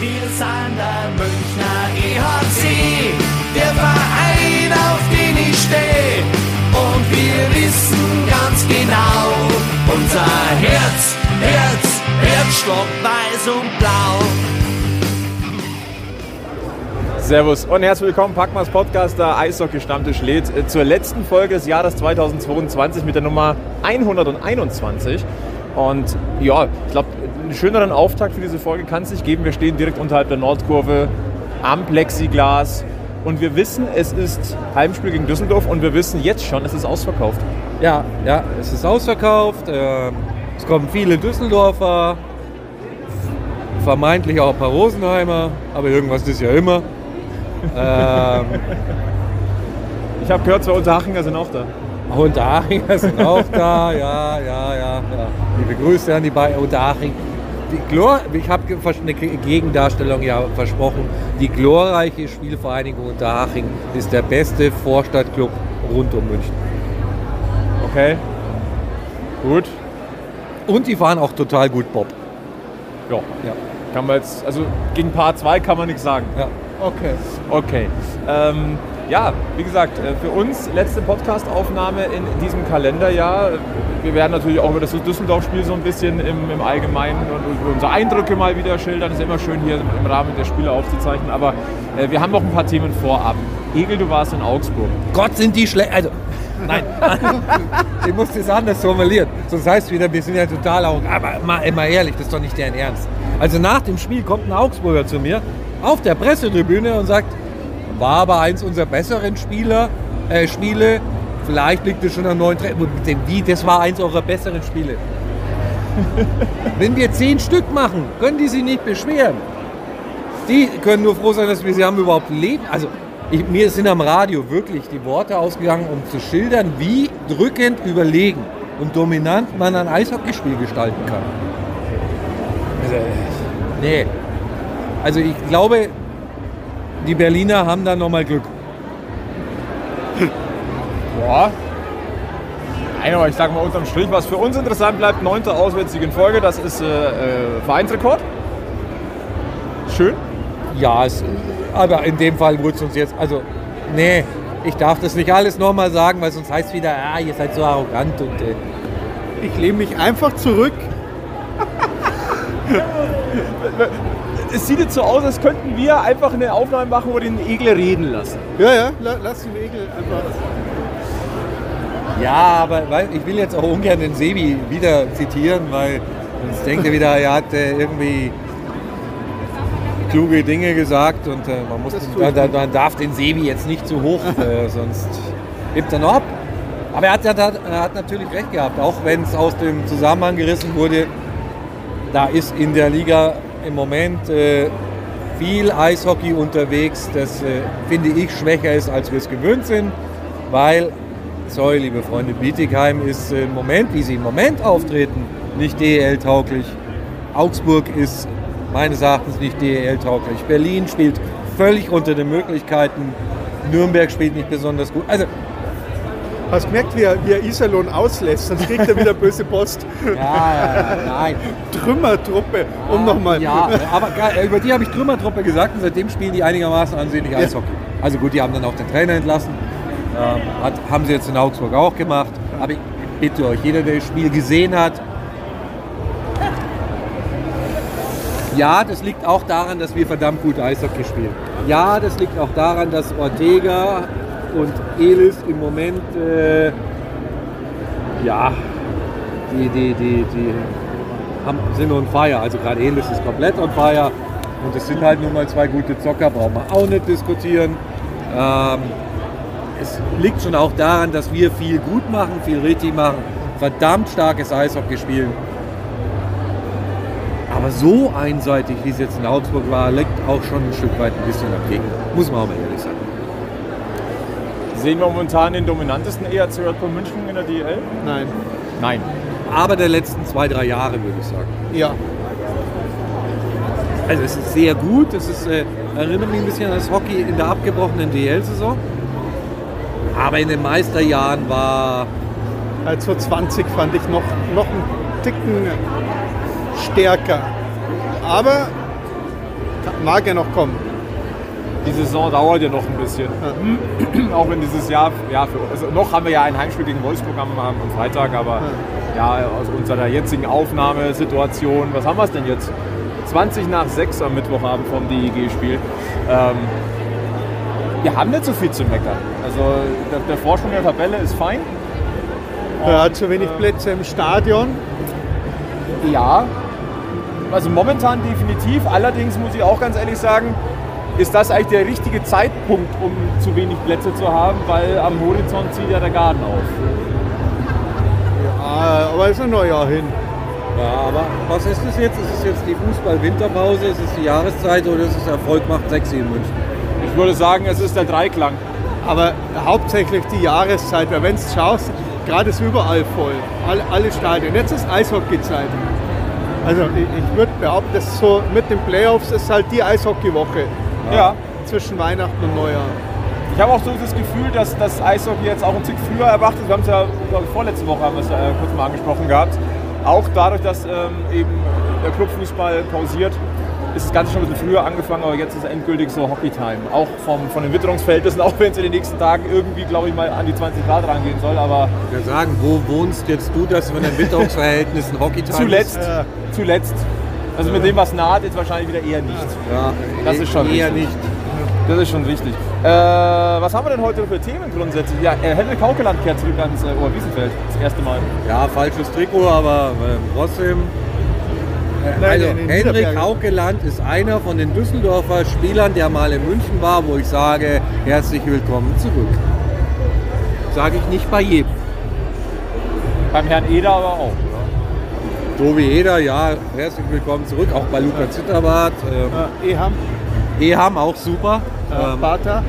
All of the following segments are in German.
Wir sind der Münchner EHC, der Verein, auf den ich stehe. Und wir wissen ganz genau, unser Herz, Herz, Herzstock weiß und blau. Servus und herzlich willkommen, Packmas Podcast, der Eishockey-Stammtisch lädt äh, zur letzten Folge des Jahres 2022 mit der Nummer 121. Und ja, ich glaube, einen schöneren Auftakt für diese Folge kann es nicht geben. Wir stehen direkt unterhalb der Nordkurve am Plexiglas und wir wissen, es ist Heimspiel gegen Düsseldorf und wir wissen jetzt schon, es ist ausverkauft. Ja, ja, es ist ausverkauft. ähm, Es kommen viele Düsseldorfer, vermeintlich auch ein paar Rosenheimer, aber irgendwas ist ja immer. ähm, Ich habe gehört, zwei Unterhachinger sind auch da. Unterhachinger sind auch da, ja, ja, ja. ja. Liebe Grüße an die beiden Unterhaching. Die Glor ich habe eine Gegendarstellung ja versprochen. Die glorreiche Spielvereinigung Unterhaching ist der beste Vorstadtclub rund um München. Okay. Gut. Und die fahren auch total gut Bob. Ja. Ja. Kann man jetzt, also gegen Paar 2 kann man nichts sagen. Ja. Okay. Okay. Ähm, ja, wie gesagt, äh, für uns letzte Podcast-Aufnahme in diesem Kalenderjahr. Wir werden natürlich auch über das Düsseldorf-Spiel so ein bisschen im, im Allgemeinen und unsere Eindrücke mal wieder schildern. Ist immer schön hier im Rahmen der Spiele aufzuzeichnen. Aber äh, wir haben noch ein paar Themen vorab. Egel, du warst in Augsburg. Gott, sind die schlecht. Also, nein. ich muss das anders formulieren. Sonst heißt es wieder, wir sind ja total auch. Aber mal, mal ehrlich, das ist doch nicht deren Ernst. Also nach dem Spiel kommt ein Augsburger zu mir auf der Pressetribüne und sagt, war aber eins unserer besseren Spieler, äh, Spiele. Vielleicht liegt es schon am neuen Trainer. Wie, das war eins eurer besseren Spiele. Wenn wir zehn Stück machen, können die sich nicht beschweren. Die können nur froh sein, dass wir sie haben überhaupt leben. Also ich, mir sind am Radio wirklich die Worte ausgegangen, um zu schildern, wie drückend überlegen und dominant man ein Eishockeyspiel gestalten kann. Also, nee. Also ich glaube, die Berliner haben da nochmal Glück. Boah. Nein, aber ich sag mal unterm Strich, was für uns interessant bleibt, neunter Auswärtssieg in Folge, das ist äh, äh, Vereinsrekord. Schön. Ja, es, aber in dem Fall wurde es uns jetzt, also nee, ich darf das nicht alles nochmal sagen, weil sonst heißt es wieder, ah, ihr seid so arrogant und äh, Ich lehne mich einfach zurück. Es sieht jetzt so aus, als könnten wir einfach eine Aufnahme machen, wo wir den Egel reden lassen. Ja, ja, la- lass den Egel einfach. Ja, aber weil, ich will jetzt auch ungern den Sebi wieder zitieren, weil ich denke wieder, er hat äh, irgendwie kluge Dinge gesagt und äh, man, muss, den, man, man darf den Sebi jetzt nicht zu hoch, äh, sonst gibt er noch ab. Aber er hat, er, hat, er hat natürlich recht gehabt, auch wenn es aus dem Zusammenhang gerissen wurde. Da ist in der Liga im Moment äh, viel Eishockey unterwegs, das äh, finde ich schwächer ist, als wir es gewöhnt sind, weil sorry, liebe Freunde, Bietigheim ist äh, im Moment, wie sie im Moment auftreten, nicht DEL-tauglich. Augsburg ist meines Erachtens nicht DEL-tauglich. Berlin spielt völlig unter den Möglichkeiten. Nürnberg spielt nicht besonders gut. Also, Hast du gemerkt, wie er, wie er Iserlohn auslässt? Sonst kriegt er wieder böse Post. ja, ja, nein. Trümmertruppe, um nochmal. Ja, aber ge- über die habe ich Trümmertruppe gesagt und seitdem spielen die einigermaßen ansehnlich Ja. Eishockey. Also gut, die haben dann auch den Trainer entlassen. Ähm, hat, haben sie jetzt in Augsburg auch gemacht. Aber ich bitte euch, jeder, der das Spiel gesehen hat, ja, das liegt auch daran, dass wir verdammt gut Eishockey spielen. Ja, das liegt auch daran, dass Ortega und Elis im Moment, äh, ja, die, die, die, die haben, sind on fire. Also gerade Elis ist komplett on fire. Und es sind halt nun mal zwei gute Zocker, brauchen wir auch nicht diskutieren. Ähm, es liegt schon auch daran, dass wir viel gut machen, viel richtig machen, verdammt starkes Eishockey spielen. Aber so einseitig, wie es jetzt in Augsburg war, liegt auch schon ein Stück weit ein bisschen am Gegner. Muss man auch mal ehrlich sagen. Sehen wir momentan den dominantesten ERC Red Bull München in der DL? Nein. Nein. Aber der letzten zwei, drei Jahre würde ich sagen. Ja. Also es ist sehr gut. Es ist, äh, erinnert mich ein bisschen an das Hockey in der abgebrochenen DL-Saison. Aber in den Meisterjahren war Also 20 fand ich noch, noch einen Ticken stärker. Aber mag ja noch kommen. Die Saison dauert ja noch ein bisschen. Auch wenn dieses Jahr, ja, für, also noch haben wir ja ein Heimspiel gegen Wolfsburg am, am Freitag, aber ja, aus unserer jetzigen Aufnahmesituation, was haben wir es denn jetzt? 20 nach 6 am Mittwochabend vom DEG-Spiel. Ähm, wir haben nicht so viel zu meckern. Also der, der Vorsprung der Tabelle ist fein. Er hat zu wenig Plätze im Stadion. Ja, also momentan definitiv. Allerdings muss ich auch ganz ehrlich sagen, ist das eigentlich der richtige Zeitpunkt, um zu wenig Plätze zu haben, weil am Horizont zieht ja der Garten auf. Ja, aber ist ein Neujahr hin. Ja, aber was ist es jetzt? Ist es jetzt die Fußball-Winterpause? Ist es die Jahreszeit oder ist es Erfolg macht sexy in München? Ich würde sagen, es ist der Dreiklang. Aber hauptsächlich die Jahreszeit, weil wenn du schaust, gerade ist überall voll. Alle, alle Stadien. Jetzt ist Eishockey-Zeit. Also ich, ich würde behaupten, dass so mit den Playoffs ist halt die Eishockey-Woche Ja. zwischen Weihnachten und Neujahr. Ich habe auch so das Gefühl, dass das Eishockey jetzt auch ein Tick früher erwacht ist. Wir haben es ja, glaube ich, vorletzte Woche haben wir es äh, kurz mal angesprochen gehabt. Auch dadurch, dass ähm, eben der Clubfußball pausiert, ist das Ganze schon ein bisschen früher angefangen, aber jetzt ist endgültig so Hockey-Time. Auch vom, von den Witterungsverhältnissen, auch wenn es in den nächsten Tagen irgendwie, glaube ich, mal an die 20 Grad rangehen soll. Aber Ich würde sagen, wo wohnst jetzt du, dass von den Witterungsverhältnissen hockey zuletzt, zuletzt, also mit dem, was naht, jetzt wahrscheinlich wieder eher nicht. Ja, Das ist schon eher richtig. nicht. Das ist schon richtig. Äh, was haben wir denn heute für Themen grundsätzlich? Ja, äh, Henrik Haukeland kehrt zurück ans äh, Oberwiesenfeld. Das erste Mal. Ja, falsches Trikot, aber ähm, trotzdem. Äh, Nein, also, nein, in Henrik. Haukeland ist einer von den Düsseldorfer Spielern, der mal in München war, wo ich sage, herzlich willkommen zurück. Sage ich nicht bei jedem. Beim Herrn Eder aber auch. Tobi Eder, ja, herzlich willkommen zurück. Auch bei Luca Zitterbart. Ähm, Äh, Eham, Eham auch super. äh, Bata,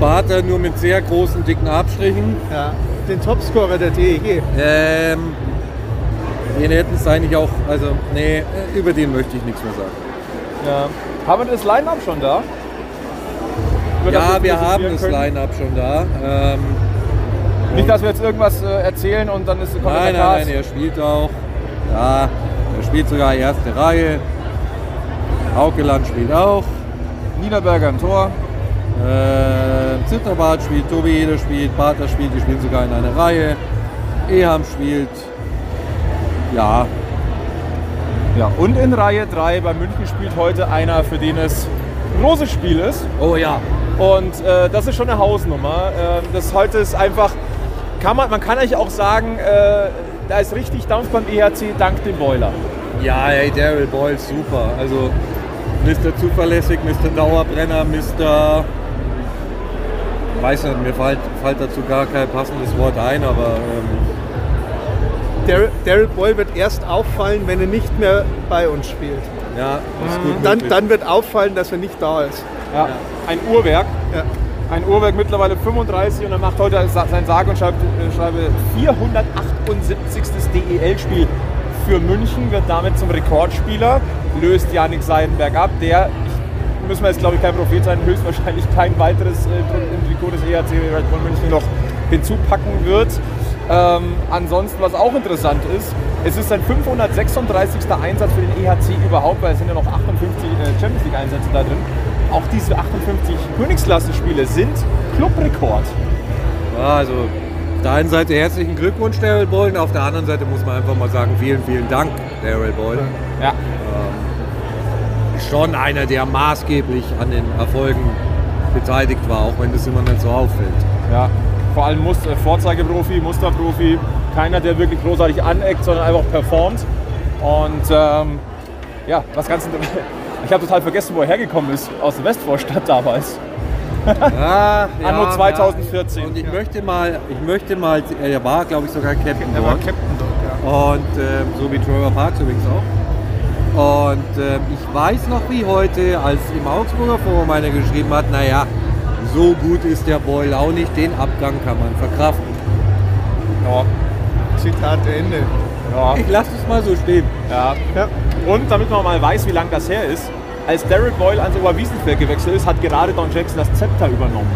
Barter nur mit sehr großen, dicken Abstrichen. ja, den Topscorer der DEG. Ähm, den hätten es eigentlich auch, also, nee, äh, über den möchte ich nichts mehr sagen. Ja. Haben wir das Line-Up schon da? Über Ja, wir haben das? Line-Up schon da. Ähm, Nicht, dass wir jetzt irgendwas äh, erzählen und dann ist kommt nein, nein, nein, er spielt auch. Ja, er spielt sogar erste Reihe. Haukeland spielt auch. Niederberger im Tor. Äh, Zitterbart spielt, Tobi Eder spielt, Barter spielt, die spielen sogar in einer Reihe. Eham spielt. Ja, Ja, und in Reihe 3 bei München spielt heute einer, für den es ein großes Spiel ist. oh ja. Und äh, das ist schon eine Hausnummer. Ähm, das heute ist einfach, kann man, man kann eigentlich auch sagen, äh, da ist richtig Dampf beim EHC dank dem Boiler. Ja, ey, Daryl Boyle, super. Also Mr. Zuverlässig, Mr. Dauerbrenner, Mr. Weiß nicht, mir fällt, fällt dazu gar kein passendes Wort ein, aber ähm, Dar- Daryl Boyle wird erst auffallen, wenn er nicht mehr bei uns spielt. ja, ist gut Dann, möglich. dann wird auffallen, dass er nicht da ist. Ja. Ein Uhrwerk. Ja. Ein Uhrwerk mittlerweile 35 und er macht heute sein sage und schreibe, schreibe 478. DEL-Spiel für München, wird damit zum Rekordspieler, löst Janik Seidenberg ab, der, ich, müssen wir jetzt glaube ich kein Prophet sein, höchstwahrscheinlich kein weiteres äh, im Trikot des EHC Red Bull München noch hinzupacken wird. Ähm, ansonsten, was auch interessant ist, es ist sein 536. Einsatz für den EHC überhaupt, weil es sind ja noch 58 äh, Champions League Einsätze da drin. Auch diese 58 Königsklasse-Spiele sind Clubrekord. Ja, also auf der einen Seite herzlichen Glückwunsch, Daryl Boyle, auf der anderen Seite muss man einfach mal sagen, vielen, vielen Dank, Daryl Boyle. Ja. Schon einer, der maßgeblich an den Erfolgen beteiligt war, auch wenn das immer nicht so auffällt. ja. Vor allem Must äh, Vorzeigeprofi, Musterprofi, keiner, der wirklich großartig aneckt, sondern einfach performt. Und ähm, ja, was ganz Ich habe total vergessen, wo er hergekommen ist. Aus der Westvorstadt damals. Ja, Anno 2014. Und ich möchte mal, ich möchte mal, er war glaube ich sogar Captain Er war dort. Captain dort, ja. Und ähm, so wie Trevor Parks übrigens auch. Und ähm, ich weiß noch wie heute, als im Augsburger Forum einer geschrieben hat, naja, so gut ist der Boyle auch nicht, den Abgang kann man verkraften. Ja. Zitat Ende. Ja. Ich lasse es mal so stehen. Ja. Ja. Und damit man mal weiß, wie lange das her ist, als Daryl Boyle ans Oberwiesenfeld gewechselt ist, hat gerade Don Jackson das Zepter übernommen.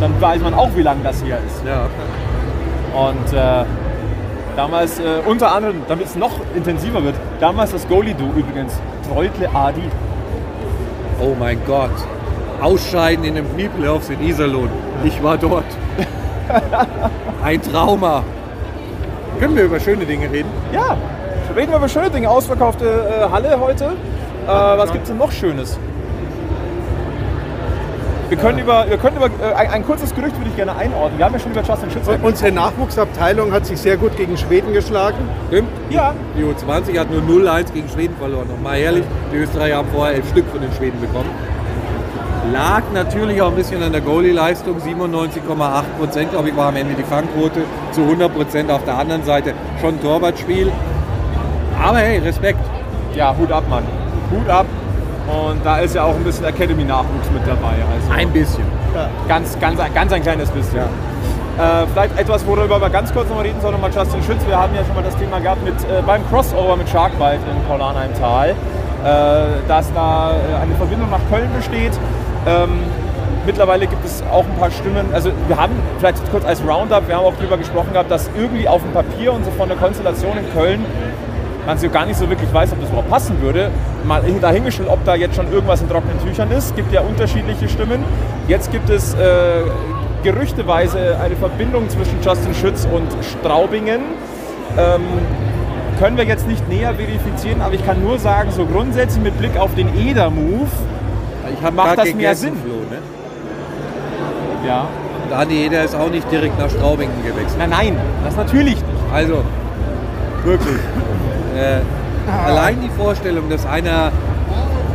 Dann weiß man auch, wie lange das her ist. Ja. Und äh, damals, äh, unter anderem, damit es noch intensiver wird, damals das Goalie-Du übrigens, Reutle Adi. Oh mein Gott. Ausscheiden in den Pre-Playoffs in Iserlohn. Ich war dort. Ein Trauma. Können wir über schöne Dinge reden? Ja, reden wir über schöne Dinge. Ausverkaufte äh, Halle heute. Äh, was gibt es denn noch Schönes? Wir können über, wir können über äh, ein, ein kurzes Gerücht würde ich gerne einordnen. Wir haben ja schon über Justin Schütz Und Unsere Nachwuchsabteilung hat sich sehr gut gegen Schweden geschlagen. Stimmt? Ja. Die U20 hat nur 0-1 gegen Schweden verloren. Nochmal ehrlich, die Österreicher haben vorher elf Stück von den Schweden bekommen. Lag natürlich auch ein bisschen an der Goalie-Leistung. 97,8 Prozent, glaube ich, war am Ende die Fangquote. Zu 100 Prozent auf der anderen Seite schon Torwartspiel. Aber hey, Respekt. Ja, Hut ab, Mann. Hut ab. Und da ist ja auch ein bisschen Academy-Nachwuchs mit dabei. Also Ein bisschen. ganz, ganz, ganz ein kleines bisschen. Äh, vielleicht etwas, worüber wir ganz kurz noch mal reden sollen, nochmal Justin Schütz. Wir haben ja schon mal das Thema gehabt mit, äh, beim Crossover mit Sharkbite in Paulanheim-Tal, äh, dass da äh, eine Verbindung nach Köln besteht. Ähm, mittlerweile gibt es auch ein paar Stimmen. Also wir haben vielleicht kurz als Roundup, wir haben auch darüber gesprochen gehabt, dass irgendwie auf dem Papier und so von der Konstellation in Köln man so gar nicht so wirklich weiß, ob das überhaupt passen würde. Mal dahingestellt, ob da jetzt schon irgendwas in trockenen Tüchern ist. Es gibt ja unterschiedliche Stimmen. Jetzt gibt es äh, gerüchteweise eine Verbindung zwischen Justin Schütz und Straubingen. Ähm, können wir jetzt nicht näher verifizieren, aber ich kann nur sagen, so grundsätzlich mit Blick auf den Eder-Move, Ich habe Macht das mehr Sinn? Flo, ne? ja. Und Adi Eder ist auch nicht direkt nach Straubingen gewechselt. Nein, nein, das natürlich nicht. Also, wirklich. Äh, allein die Vorstellung, dass einer,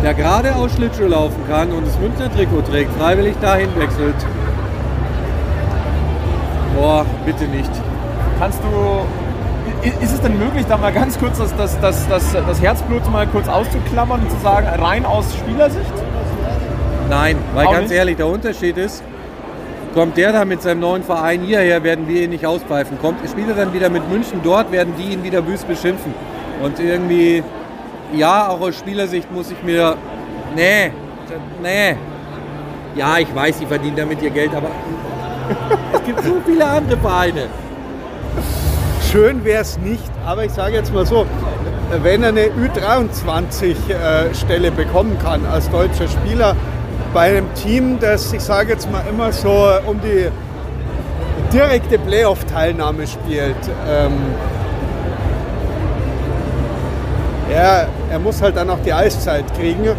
der gerade aus Schlittschuh laufen kann und das Münchner Trikot trägt, freiwillig dahin wechselt. Boah, bitte nicht. Kannst du. Ist es denn möglich, da mal ganz kurz das, das, das, das, das Herzblut mal kurz auszuklammern und zu sagen, rein aus Spielersicht? Nein, weil Auch ganz nicht? ehrlich, der Unterschied ist, kommt der da mit seinem neuen Verein hierher, werden wir ihn nicht auspfeifen. Kommt, spielt er dann wieder mit München dort, werden die ihn wieder wüst beschimpfen. Und irgendwie, ja, auch aus Spielersicht muss ich mir, nee, nee. Ja, ich weiß, sie verdienen damit ihr Geld, aber es gibt so viele andere Vereine. Schön wäre es nicht, aber ich sage jetzt mal so, wenn er eine Ü23-Stelle bekommen kann als deutscher Spieler bei einem Team, das, ich sage jetzt mal immer so, um die direkte Playoff-Teilnahme spielt, ähm, ja, er muss halt dann auch die Eiszeit kriegen,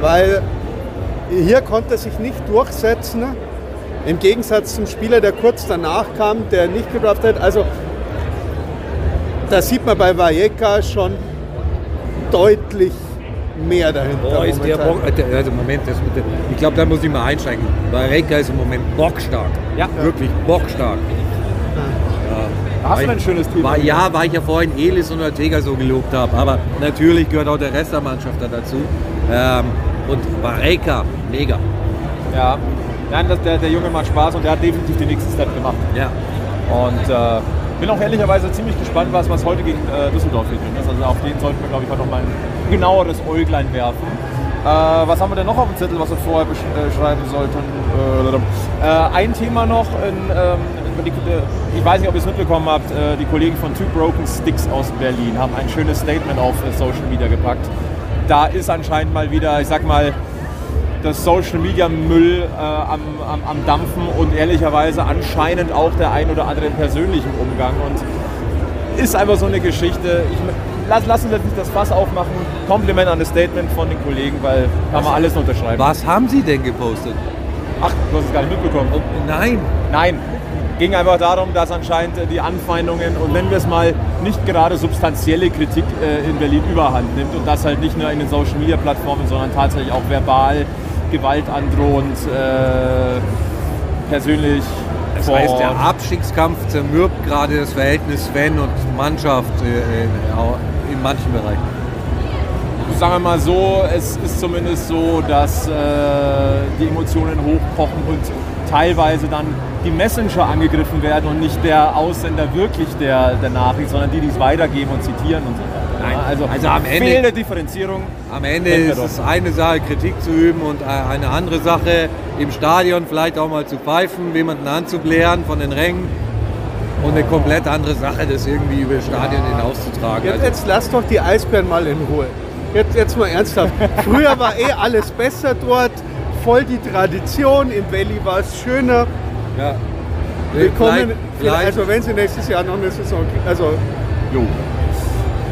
weil hier konnte er sich nicht durchsetzen. Im Gegensatz zum Spieler, der kurz danach kam, der nicht gedraftet hat. Also da sieht man bei Valleca schon deutlich mehr dahinter. Boah, ist der. Bock, also Moment, das, mit der- ich glaube, da muss ich mal einsteigen. Weil Renka ist im Moment bockstark. Ja. Wirklich bockstark. Hast du War ein schönes Team? War, ja, weil ich ja vorhin Elis und Ortega so gelobt habe. Aber natürlich gehört auch der Rest der Mannschaft da dazu. Ähm, und Vareka, mega. Ja. Nein, das, der, der Junge macht Spaß und der hat definitiv den nächsten Step gemacht. Ja. Und äh, bin auch ehrlicherweise ziemlich gespannt, was, was heute gegen äh, Düsseldorf ist. Also auf den sollten wir, glaube ich, heute noch mal ein genaueres Äuglein werfen. Äh, was haben wir denn noch auf dem Zettel, was wir vorher besch äh, sollten? Äh, äh, ein Thema noch, in, ähm, die, ich weiß nicht, ob ihr es mitbekommen habt, äh, die Kollegen von Two Broken Sticks aus Berlin haben ein schönes Statement auf Social Media gepackt. Da ist anscheinend mal wieder, ich sag mal, das Social Media Müll äh, am, am, am Dampfen und ehrlicherweise anscheinend auch der ein oder andere im persönlichen Umgang. Und ist einfach so eine Geschichte. Ich, lass, lassen wir nicht das Fass aufmachen. Kompliment an das Statement von den Kollegen, weil kann man alles unterschreiben. Was haben Sie denn gepostet? Ach, du hast es gar nicht mitbekommen. Oh, nein. Nein, ging einfach darum, dass anscheinend die Anfeindungen und wenn wir es mal nicht gerade substanzielle Kritik äh, in Berlin überhand nimmt und das halt nicht nur in den Social Media Plattformen, sondern tatsächlich auch verbal, Gewalt androhend, äh, persönlich. Das heißt, der. Abstiegskampf zermürbt gerade das Verhältnis Fan und Mannschaft äh, in, auch in manchen Bereichen. Sagen wir mal so, es ist zumindest so, dass äh, die Emotionen hochkochen und teilweise dann die Messenger angegriffen werden und nicht der Aussender wirklich der, der Nachricht, sondern die, die es weitergeben und zitieren und so. Nein, also, also am Ende- fehlende Differenzierung. Am Ende wir ist es eine Sache, Kritik zu üben und eine andere Sache, im Stadion vielleicht auch mal zu pfeifen, jemanden anzublähen von den Rängen. Und eine komplett andere Sache, das irgendwie über das Stadion hinauszutragen. Jetzt, Also, jetzt lass doch die Eisbären mal in Ruhe. jetzt, jetzt mal ernsthaft. Früher war eh alles besser dort, voll die Tradition. Im Valley war es schöner. Ja. Willkommen, Vielleicht- vielleicht- also wenn Sie nächstes Jahr noch eine Saison kriegen. Also Jo.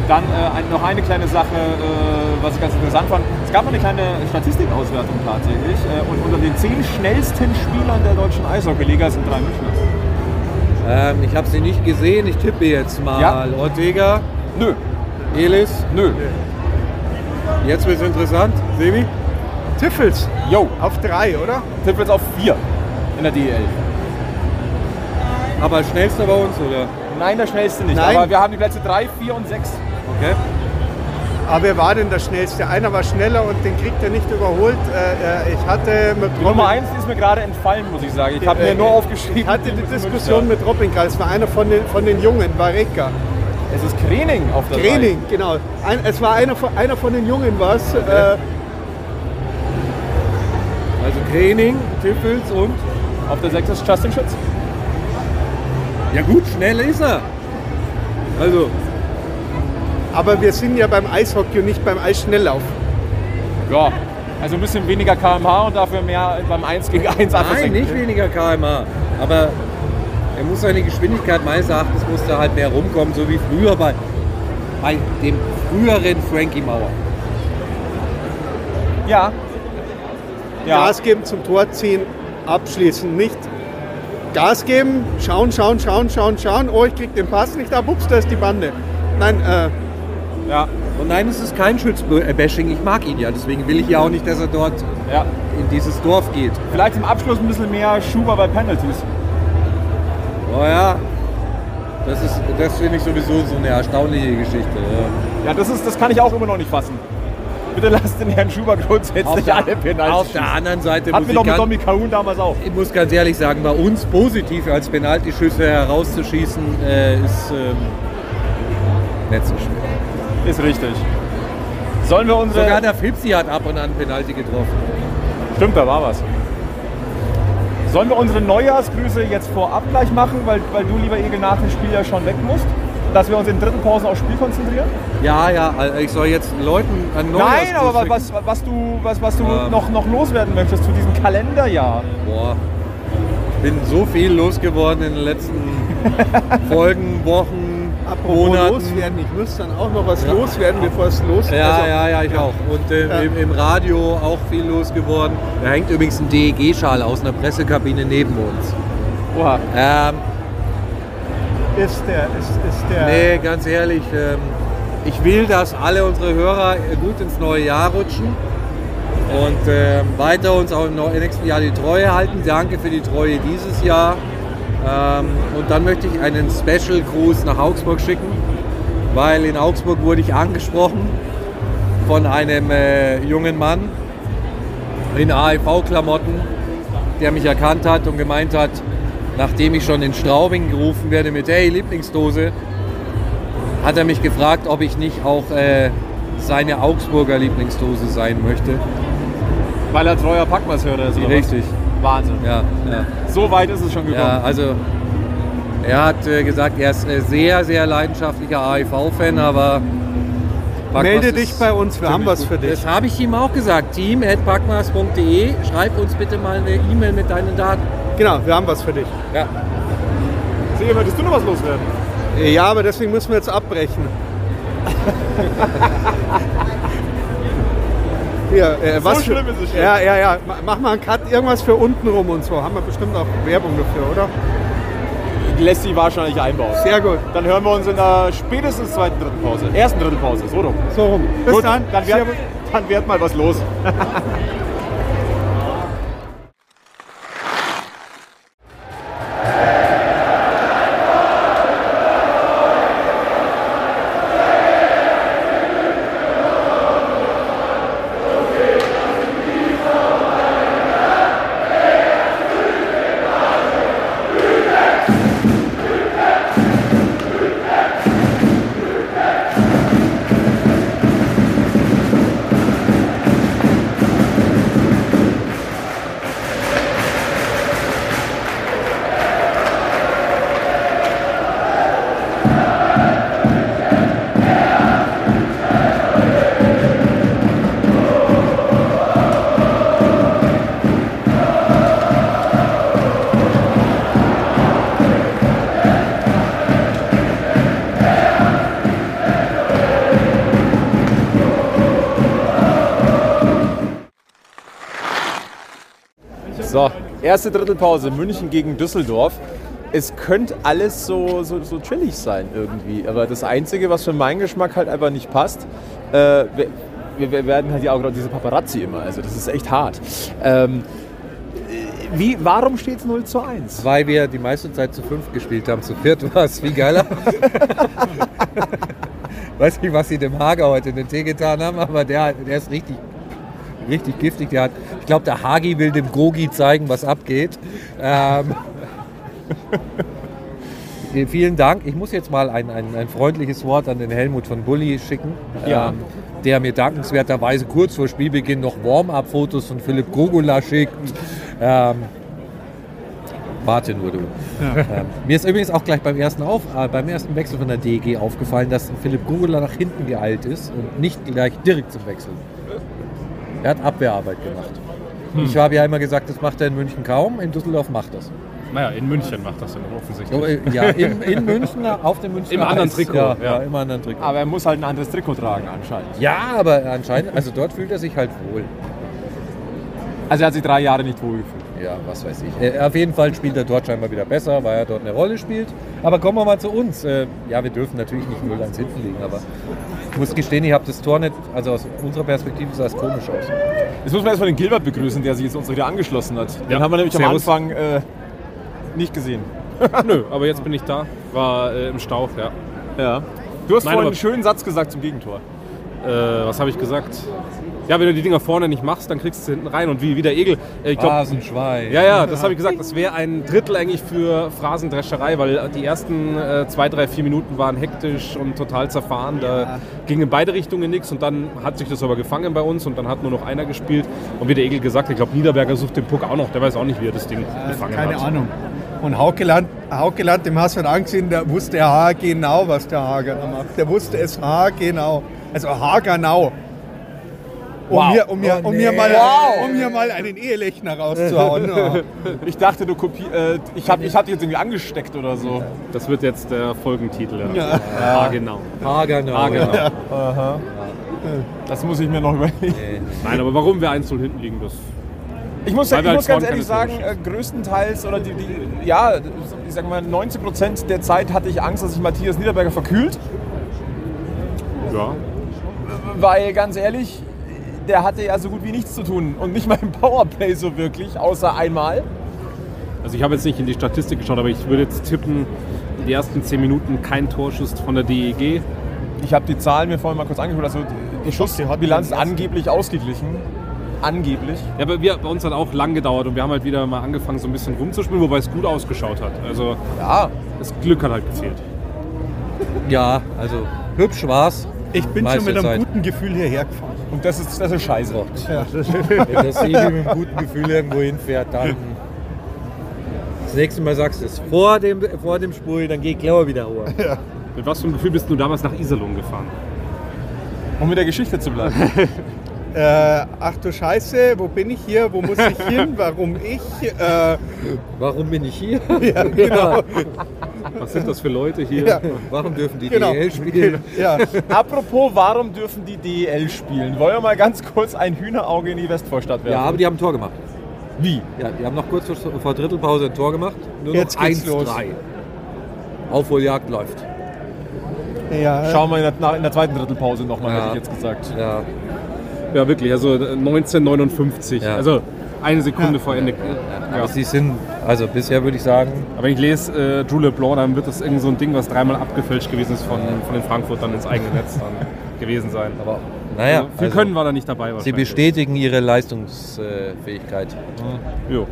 Dann äh, ein, noch eine kleine Sache, äh, was ich ganz interessant fand. Es gab noch eine kleine Statistikauswertung tatsächlich. Äh, und unter den zehn schnellsten Spielern der deutschen Eishockeyliga sind drei Münchner. Ähm, ich habe sie nicht gesehen. Ich tippe jetzt mal. Ja. Ortega, Nö, Elis. nö. Jetzt wird es interessant. Sebi? Tiffels Jo, auf drei, oder? Jetzt auf vier in der DEL. Aber schnellster bei uns, oder? Nein, der schnellste nicht. Nein. Aber wir haben die Plätze 3, 4 und 6. Okay. Aber wer war denn der Schnellste? Einer war schneller und den kriegt er nicht überholt. Äh, äh, ich hatte mit Die Nummer 1 ist mir gerade entfallen, muss ich sagen. Ich habe Äh, mir nur äh, aufgeschrieben. Ich hatte die. Diskussion mit Robin Karl. Es war einer von den, von den Jungen, Vareka. Es ist Krening auf der Training, genau. Ein, es war einer von, einer von den Jungen, was? Äh, Also Training, Tiffels und. Auf der 6 ist Justin Schütz. Ja gut, schnell ist er. Also, aber wir sind ja beim Eishockey und nicht beim Eisschnelllauf. Ja, also ein bisschen weniger kmh und dafür mehr beim 1 gegen 1 nein, nicht weniger kmh. Aber er muss seine Geschwindigkeit meines Erachtens muss da halt mehr rumkommen, so wie früher bei, bei dem früheren Frankie Mauer. Ja. Ja. Gas geben zum Tor ziehen, abschließen. Nicht Gas geben, schauen, schauen, schauen, schauen, schauen. Oh, ich krieg den Pass nicht ab. Ups, da ist die Bande. Nein, äh, ja. Und nein, es ist kein Schützbashing, ich mag ihn ja. Deswegen will ich ja auch nicht, dass er dort ja. in dieses Dorf geht. Vielleicht im Abschluss ein bisschen mehr Schuber bei Penalties. Oh ja, das, ist, das finde ich sowieso so eine erstaunliche Geschichte. Ja. Ja, das, ist, das kann ich auch immer noch nicht fassen. Bitte lasst den Herrn Schuber grundsätzlich alle Penalties auf der anderen Seite Hatten wir doch mit Domi Kahun damals auch. ich muss ganz ehrlich sagen, bei uns positiv als Penaltyschüsse herauszuschießen, äh, ist ähm, nicht so schwer. Ist richtig. Sollen wir unsere... Sogar der Fipsi hat ab und an Penalty getroffen. Stimmt, da war was. Sollen wir unsere Neujahrsgrüße jetzt vorab gleich machen, weil, weil du, lieber Egel, nach dem Spiel ja schon weg musst? Dass wir uns in dritten Pausen aufs Spiel konzentrieren? Ja, ja, also ich soll jetzt Leuten an Nein, aber was, was, du, was, was du Ähm. noch, noch loswerden möchtest zu diesem Kalenderjahr. Boah, ich bin so viel losgeworden in den letzten Folgen, Wochen, apropos Monaten. loswerden. Ich muss dann auch noch was loswerden, bevor es losgeht. Ja, Also, ja, ja, ich auch. Und äh, Ja. im, im Radio auch viel losgeworden. Da hängt übrigens ein DEG-Schal aus einer Pressekabine neben uns. Oha. Ähm, Ist der, ist, ist der. nee, ganz ehrlich, ähm, ich will, dass alle unsere Hörer äh, gut ins neue Jahr rutschen und ähm, weiter uns auch im nächsten Jahr die Treue halten. Danke für die Treue dieses Jahr. Ähm, und dann möchte ich einen Special-Gruß nach Augsburg schicken, weil in Augsburg wurde ich angesprochen von einem äh, jungen Mann in AIV-Klamotten, der mich erkannt hat und gemeint hat, nachdem ich schon in Straubing gerufen werde mit Hey Lieblingsdose, hat er mich gefragt, ob ich nicht auch äh, seine Augsburger Lieblingsdose sein möchte. Weil er treuer Packmas-Hörer ist, oder was? Wahnsinn. Ja, ja. So weit ist es schon gekommen. ja also er hat äh, gesagt, er ist äh, sehr, sehr leidenschaftlicher AIV-Fan, aber Packmas Melde dich bei uns, wir haben was gut. für dich. Das habe ich ihm auch gesagt. Team.packmas.de. Schreib uns bitte mal eine E-Mail mit deinen Daten. Genau, wir haben was für dich. Ja. Sehe, möchtest du noch was loswerden? Ja, aber deswegen müssen wir jetzt abbrechen. Hier, äh, So was für- schlimm ist es schon. Ja, ja, ja. Ma- Mach mal einen Cut, irgendwas für unten rum und so. Haben wir bestimmt auch Werbung dafür, oder? Lässt sich wahrscheinlich einbauen. Sehr gut. Dann hören wir uns in der spätestens zweiten Drittelpause. Ersten Drittelpause, so rum. So rum. Bis Gut, dann. Dann wird, dann wird mal was los. erste Drittelpause, München gegen Düsseldorf. Es könnte alles so, so, so chillig sein irgendwie, aber das Einzige, was für meinen Geschmack halt einfach nicht passt, äh, wir, wir werden halt ja auch gerade diese Paparazzi immer, also das ist echt hart. Ähm, wie, warum steht es 0 zu 1? Weil wir die meiste Zeit zu fünf gespielt haben. Zu viert war es viel geiler. Weiß nicht, was sie dem Hager heute in den Tee getan haben, aber der, der ist richtig, richtig giftig. Der hat, ich glaube, der Hagi will dem Gogi zeigen, was abgeht. Ähm, vielen Dank. Ich muss jetzt mal ein, ein, ein, freundliches Wort an den Helmut von Bulli schicken, ja. ähm, der mir dankenswerterweise kurz vor Spielbeginn noch Warm-up-Fotos von Philipp Gogula schickt. Ähm, warte nur du. Ja. Ähm, mir ist übrigens auch gleich beim ersten, Auf, äh, beim ersten Wechsel von der DEG aufgefallen, dass Philipp Gogula nach hinten geeilt ist und nicht gleich direkt zum Wechsel. Er hat Abwehrarbeit gemacht. Hm. Ich habe ja immer gesagt, das macht er in München kaum, in Düsseldorf macht das. Naja, in München macht das dann offensichtlich. Äh, ja, in, in München, auf dem München. Im anderen Trikot. Ja, ja. im anderen Trikot. Aber er muss halt ein anderes Trikot tragen anscheinend. Ja, aber anscheinend, also dort fühlt er sich halt wohl. Also er hat sich drei Jahre nicht wohlgefühlt. Ja, was weiß ich. Äh, auf jeden Fall spielt er dort scheinbar wieder besser, weil er dort eine Rolle spielt. Aber kommen wir mal zu uns. Äh, ja, wir dürfen natürlich nicht 0-1 hinten liegen, aber ich muss gestehen, ich habe das Tor nicht, also aus unserer Perspektive sah es komisch aus. Jetzt muss man erstmal den Gilbert begrüßen, der sich jetzt uns wieder angeschlossen hat. Den haben wir nämlich Servus. am Anfang äh, nicht gesehen. Nö, aber jetzt bin ich da. War äh, im Stau, ja. Ja. Du hast Nein, vorhin einen schönen Satz gesagt zum Gegentor. Äh, was habe ich gesagt? Ja, wenn du die Dinger vorne nicht machst, dann kriegst du sie hinten rein. Und wie, wie der Egel. Äh, ich glaub, Phrasenschwein. Ja, ja, das habe ich gesagt. Das wäre ein Drittel eigentlich für Phrasendrescherei, weil die ersten äh, zwei, drei, vier Minuten waren hektisch und total zerfahren. Da ja. ging in beide Richtungen nichts und dann hat sich das aber gefangen bei uns und dann hat nur noch einer gespielt. Und wie der Egel gesagt, ich glaube, Niederberger sucht den Puck auch noch. Der weiß auch nicht, wie er das Ding ja, gefangen keine hat. Keine Ahnung. Und Haukeland, Haukeland, dem hast du angesehen, der wusste ja genau, was der Hager macht. Der wusste es genau. Also Hagenau. Um, wow. mir, um, mir, um, oh, nee. mir mal, wow. um mir mal einen Ehelechner rauszuhauen. Ja. Ich dachte, du kopi äh, ich habe ich hab dich jetzt irgendwie angesteckt oder so. Das wird jetzt der Folgentitel. Ja. Ja. Hagenau. Hagenau. Hagenau. Ja. Aha. Das muss ich mir noch überlegen. Nein, aber warum wir 1 hinten liegen, das ich muss, ich muss ganz ehrlich sagen, äh, größtenteils oder die, die, ja, ich sag mal 90 Prozent der Zeit hatte ich Angst, dass sich Matthias Niederberger verkühlt. Ja. Weil ganz ehrlich, der hatte ja so gut wie nichts zu tun und nicht mal im Powerplay so wirklich, außer einmal. Also ich habe jetzt nicht in die Statistik geschaut, aber ich würde jetzt tippen, die ersten 10 Minuten kein Torschuss von der DEG. Ich habe die Zahlen mir vorhin mal kurz angeguckt, also die Schussbilanz angeblich ausgeglichen. Angeblich. Ja, aber wir, bei uns hat auch lang gedauert und wir haben halt wieder mal angefangen, so ein bisschen rumzuspielen, wobei es gut ausgeschaut hat. Also ja. das Glück hat halt gefehlt. Ja, also hübsch war's. Ich bin schon mit einem Zeit. guten Gefühl hierher gefahren. Und das ist, das ist scheiße. Ja. Wenn das Segel mit einem guten Gefühl irgendwo hinfährt, dann. Das nächste Mal sagst du es vor dem, vor dem Spul, dann geh Klauer wieder hoch. Ja. Mit was für einem Gefühl bist du damals nach Iserlohn gefahren? Um mit der Geschichte zu bleiben. äh, ach du Scheiße, wo bin ich hier? Wo muss ich hin? Warum ich? Äh, Warum bin ich hier? Ja, genau. Was sind das für Leute hier? Ja. Warum dürfen die genau. DEL spielen? Ja. Apropos, warum dürfen die DEL spielen? Wollen wir mal ganz kurz ein Hühnerauge in die Westvorstadt werfen? Ja, aber die haben ein Tor gemacht. Wie? Ja, die haben noch kurz vor Drittelpause ein Tor gemacht. Nur Jetzt noch 1-3. Aufholjagd läuft. Ja. Schauen wir in der, in der zweiten Drittelpause nochmal, ja. hätte ich jetzt gesagt. Ja. Ja, wirklich. Also 1959. Ja. Also eine Sekunde ja. vor Ende. Ja. Aber sie sind, also bisher würde ich sagen. Aber wenn ich lese äh, Jules Leblanc, dann wird das irgend so ein Ding, was dreimal abgefälscht gewesen ist von, von den Frankfurtern ins eigene Netz dann gewesen sein. Aber naja, also, viel also, Können war da nicht dabei. Sie bestätigen ihre Leistungsfähigkeit. Ja. Jo.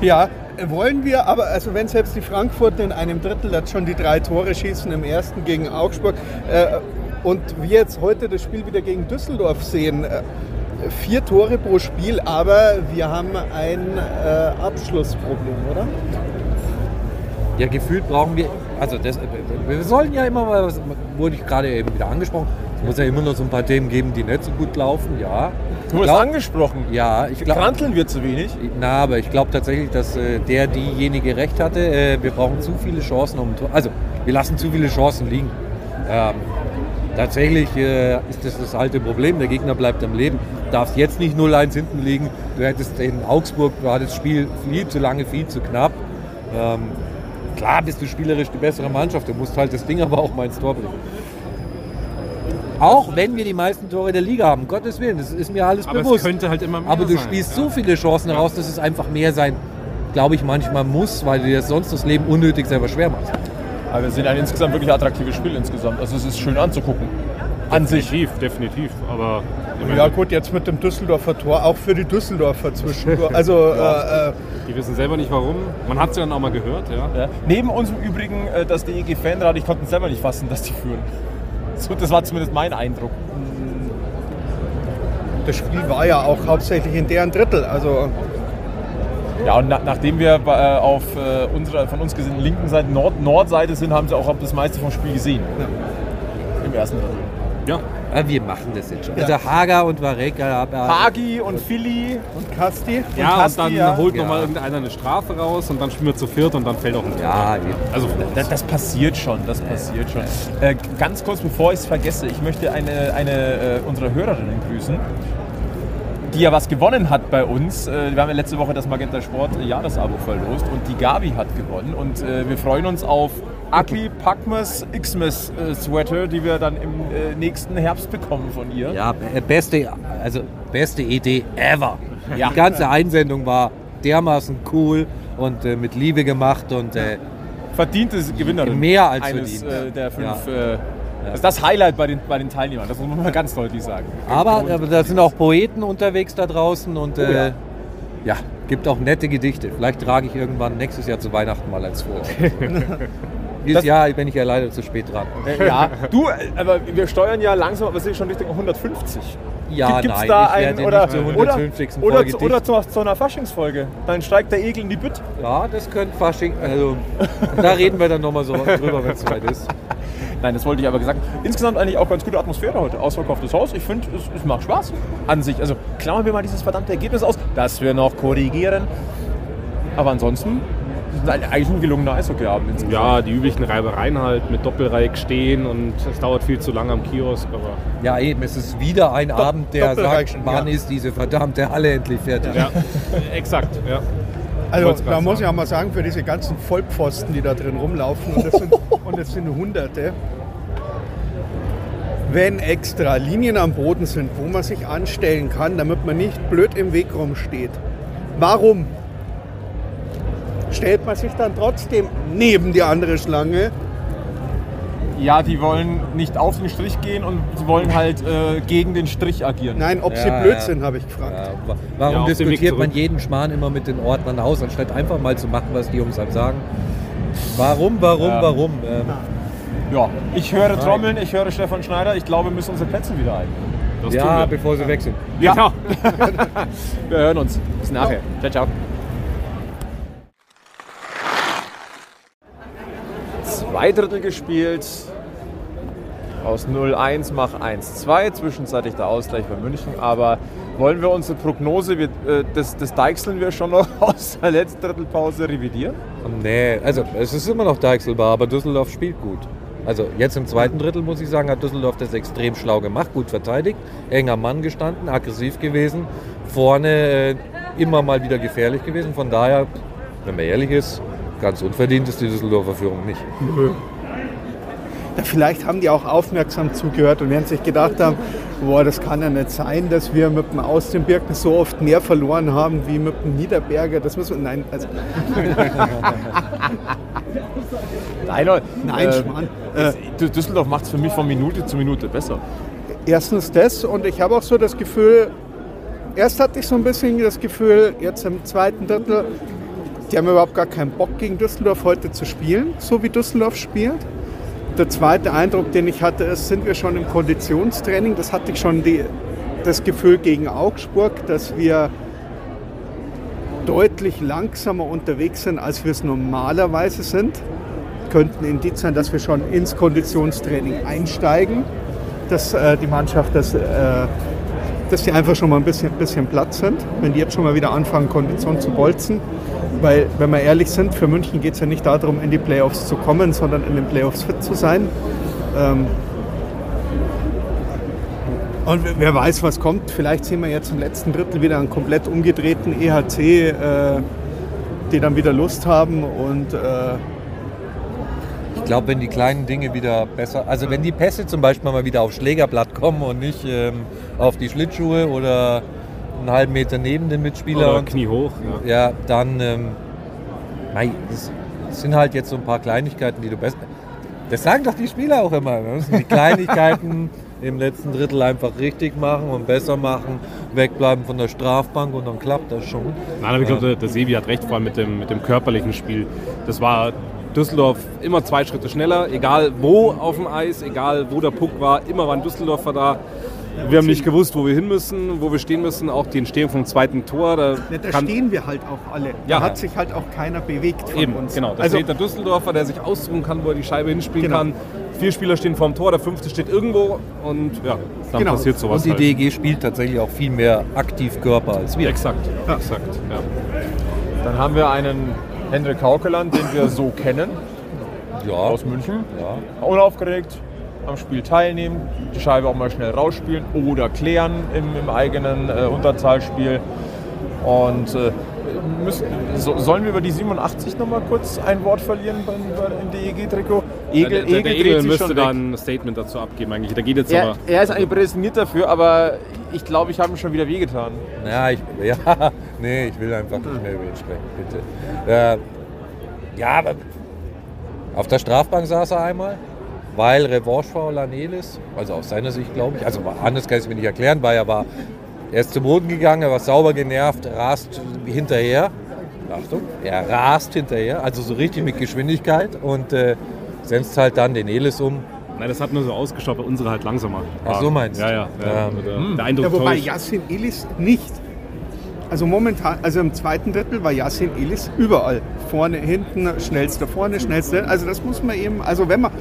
Ja, wollen wir, aber also wenn selbst die Frankfurter in einem Drittel jetzt schon die drei Tore schießen im ersten gegen Augsburg äh, und wir jetzt heute das Spiel wieder gegen Düsseldorf sehen, äh, vier Tore pro Spiel, aber wir haben ein äh, Abschlussproblem, oder? Ja, gefühlt brauchen wir, also das, wir sollen ja immer mal, wurde ich gerade eben wieder angesprochen, es muss ja immer noch so ein paar Themen geben, die nicht so gut laufen, ja. Du hast glaub, angesprochen. Ja, ich glaube. Kranteln wir zu wenig? Na, aber ich glaube tatsächlich, dass äh, der diejenige recht hatte. Äh, wir brauchen zu viele Chancen um Also, wir lassen zu viele Chancen liegen. Ähm, Tatsächlich äh, ist das das alte Problem. Der Gegner bleibt am Leben. Du darfst jetzt nicht 0-1 hinten liegen. Du hättest in Augsburg, war das Spiel viel zu lange, viel zu knapp. Ähm, klar bist du spielerisch die bessere Mannschaft. Du musst halt das Ding aber auch mal ins Tor bringen. Auch wenn wir die meisten Tore der Liga haben, Gottes Willen, das ist mir alles Aber bewusst. es könnte halt immer mehr Aber du sein. spielst ja. so viele Chancen heraus, dass es einfach mehr sein, glaube ich, manchmal muss, weil du dir sonst das Leben unnötig selber schwer machst. Aber wir sehen ein insgesamt wirklich attraktives Spiel insgesamt. Also es ist schön anzugucken. An sich. Definitiv, definitiv. Aber Ja gut, jetzt mit dem Düsseldorfer Tor, auch für die Düsseldorfer zwischendurch. Also äh, äh, die wissen selber nicht warum. Man hat es ja dann auch mal gehört, ja. Ja. Neben uns im Übrigen äh, das DEG Fanrat, ich konnte es selber nicht fassen, dass die führen. So, das war zumindest mein Eindruck. das Spiel war ja auch hauptsächlich in deren Drittel. Also Ja, und na, nachdem wir bei, äh, auf äh, unserer von uns gesehen linken Seite, Nord Nordseite sind, haben sie auch das meiste vom Spiel gesehen. Im ersten Drittel. Ja, Ja, wir machen das jetzt schon. Also Hager und Vareka. äh, Hagi und Philly. und Kasti. ja und Kasti, dann ja. holt Ja. nochmal irgendeiner eine Strafe raus und dann spielen wir zu viert und dann fällt auch ein Tor. Ja. Also Das, das passiert schon, das passiert schon. Äh, ganz kurz, bevor ich es vergesse, ich möchte eine, eine äh, unserer Hörerinnen grüßen, die ja was gewonnen hat bei uns. Äh, wir haben ja letzte Woche das Magenta Sport äh, Jahresabo verlost und die Gabi hat gewonnen und äh, wir freuen uns auf Ugly Packmas Xmas Sweater, die wir dann im nächsten Herbst bekommen von ihr. Ja, be- beste, also beste Idee ever. Ja. Die ganze Einsendung war dermaßen cool und äh, mit Liebe gemacht und äh, Verdiente Gewinnerin. Mehr als eines verdient. äh, der fünf. Ja. Äh, Das ist das Highlight bei den, bei den Teilnehmern, das muss man mal ganz deutlich sagen. aber, aber da sind auch Poeten unterwegs da draußen und Oh ja. äh, ja, gibt auch nette Gedichte. Vielleicht trage ich irgendwann nächstes Jahr zu Weihnachten mal eins vor. Dieses Das- Jahr bin ich ja leider zu spät dran. Äh, ja, du, äh, aber wir steuern ja langsam, aber sind schon Richtung 150. Ja, Gibt's nein, da einen oder, oder, 150. oder, zu, oder zu, zu einer Faschingsfolge? Dann steigt der Egel in die Bütt. Ja, das könnte Fasching. Also, da reden wir dann nochmal so drüber, wenn es soweit ist. Nein, das wollte ich aber gesagt. Insgesamt eigentlich auch ganz gute Atmosphäre heute. Ausverkauftes Haus. Ich finde, es, es macht Spaß an sich. Also klammern wir mal dieses verdammte Ergebnis aus, das wir noch korrigieren. Aber ansonsten ist es eigentlich ein gelungener Eishockeyabend insgesamt. Ja, die üblichen Reibereien halt mit Doppelreik stehen und es dauert viel zu lange am Kiosk, aber Ja, eben, es ist wieder ein Abend, der sagt, wann ja. ist diese verdammte Halle endlich fertig? ja, exakt, ja. Also da muss ich auch mal sagen, für diese ganzen Vollpfosten, die da drin rumlaufen, und das sind, und das sind Hunderte, wenn extra Linien am Boden sind, wo man sich anstellen kann, damit man nicht blöd im Weg rumsteht. Warum stellt man sich dann trotzdem neben die andere Schlange? Ja, die wollen nicht auf den Strich gehen und sie wollen halt äh, gegen den Strich agieren. Nein, ob sie Ja, blöd ja. sind, habe ich gefragt. Ja, wa- warum Ja, diskutiert man jeden Schmarrn immer mit den Ordnern aus, anstatt einfach mal zu machen, was die Jungs einem sagen? Warum, warum, Ja. warum? Ähm, Ja, ich höre Trommeln, ich höre Stefan Schneider. Ich glaube, wir müssen unsere Plätze wieder ein. Das ja, tun wir. bevor sie weg sind. Ja. Genau. Wir hören uns. Bis nachher. Ciao, ciao. Zwei Drittel gespielt. Aus 0-1 mach 1-2. Zwischenzeitlich der Ausgleich bei München. Aber wollen wir unsere Prognose, wir, äh, das, das deichseln wir schon noch aus der letzten Drittelpause revidieren? Nee, also es ist immer noch deichselbar, aber Düsseldorf spielt gut. Also jetzt im zweiten Drittel muss ich sagen, hat Düsseldorf das extrem schlau gemacht, gut verteidigt, enger Mann gestanden, aggressiv gewesen, vorne äh, immer mal wieder gefährlich gewesen. Von daher, wenn man ehrlich ist, ganz unverdient ist die Düsseldorfer Führung nicht. Ja, vielleicht haben die auch aufmerksam zugehört und werden sich gedacht haben, boah, das kann ja nicht sein, dass wir mit dem Aus dem Birken so oft mehr verloren haben wie mit dem Niederberger. Das müssen wir, nein, also, Nein, nein, Schmarrn. Äh, Dü- Düsseldorf macht es für mich von Minute zu Minute besser. erstens das und ich habe auch so das Gefühl, erst hatte ich so ein bisschen das Gefühl, jetzt im zweiten Drittel, die haben überhaupt gar keinen Bock gegen Düsseldorf heute zu spielen, so wie Düsseldorf spielt. Der zweite Eindruck, den ich hatte, ist, sind wir schon im Konditionstraining. Das hatte ich schon die, das Gefühl gegen Augsburg, dass wir deutlich langsamer unterwegs sind, als wir es normalerweise sind. Könnten Indiz sein, dass wir schon ins Konditionstraining einsteigen, dass äh, die Mannschaft, dass, äh, dass die einfach schon mal ein bisschen, bisschen platt sind, wenn die jetzt schon mal wieder anfangen, Kondition zu bolzen. Weil, wenn wir ehrlich sind, für München geht es ja nicht darum, in die Playoffs zu kommen, sondern in den Playoffs fit zu sein. Ähm, Und wer- weiß, was kommt. Vielleicht sehen wir jetzt im letzten Drittel wieder einen komplett umgedrehten EHC, äh, die dann wieder Lust haben. Und äh, Ich glaube, wenn die kleinen Dinge wieder besser, also wenn die Pässe zum Beispiel mal wieder aufs Schlägerblatt kommen und nicht ähm, auf die Schlittschuhe oder einen halben Meter neben den Mitspieler, Oder und, Knie hoch. Ja. ja, dann ähm, mei, das sind halt jetzt so ein paar Kleinigkeiten, die du besser. Das sagen doch die Spieler auch immer. Wir müssen die Kleinigkeiten im letzten Drittel einfach richtig machen und besser machen, wegbleiben von der Strafbank und dann klappt das schon. Nein, aber ich glaube, der, Sevi hat recht, vor allem mit dem, mit dem körperlichen Spiel. Das war Düsseldorf immer zwei Schritte schneller, egal wo auf dem Eis, egal wo der Puck war, immer war ein Düsseldorfer da. Wir haben nicht gewusst, wo wir hin müssen, wo wir stehen müssen. Auch die Entstehung vom zweiten Tor. Da, ja, da kann- stehen wir halt auch alle. Ja. Da hat sich halt auch keiner bewegt von Eben, uns. genau. Da also, steht der Düsseldorfer, der sich ausruhen kann, wo er die Scheibe hinspielen Genau. kann. Vier Spieler stehen vorm Tor, der fünfte steht irgendwo und ja, dann Genau. passiert sowas Und die halt. DEG spielt tatsächlich auch viel mehr Aktivkörper als wir. Exakt, exakt. Ja. Dann haben wir einen Hendrik Haukeland, den wir so kennen, Ja, aus München. ja. Unaufgeregt am Spiel teilnehmen, die Scheibe auch mal schnell rausspielen oder klären im, im eigenen äh, Unterzahlspiel. Und äh, müssen, so, sollen wir über die 87 noch mal kurz ein Wort verlieren beim, beim, im DEG-Trikot? Egel, der, der, Egel müsste da ein Statement dazu abgeben eigentlich. Der geht jetzt Er, aber... er ist eigentlich prädestiniert dafür, aber ich glaube, ich habe ihm schon wieder wehgetan. Ja, ich, ja, nee, ich will einfach nicht mehr über ihn sprechen, bitte. Äh, ja, aber auf der Strafbank saß er einmal, weil Revanche an Elis, also aus seiner Sicht glaube ich, also anders kann ich es mir nicht erklären, weil er war, er ist zum Boden gegangen, er war sauber genervt, rast hinterher, Achtung, er rast hinterher, also so richtig mit Geschwindigkeit und äh, setzt halt dann den Elis um. Nein, das hat nur so ausgeschaut, weil unsere halt langsamer Ach so meinst du? Ja, ja. ja. Ähm, der, der Eindruck ja, wobei. Yassin Illis nicht. Also momentan, also im zweiten Drittel war Yassin Illis überall. Vorne, hinten, schnellster vorne, schnellster. Also das muss man eben, also wenn man,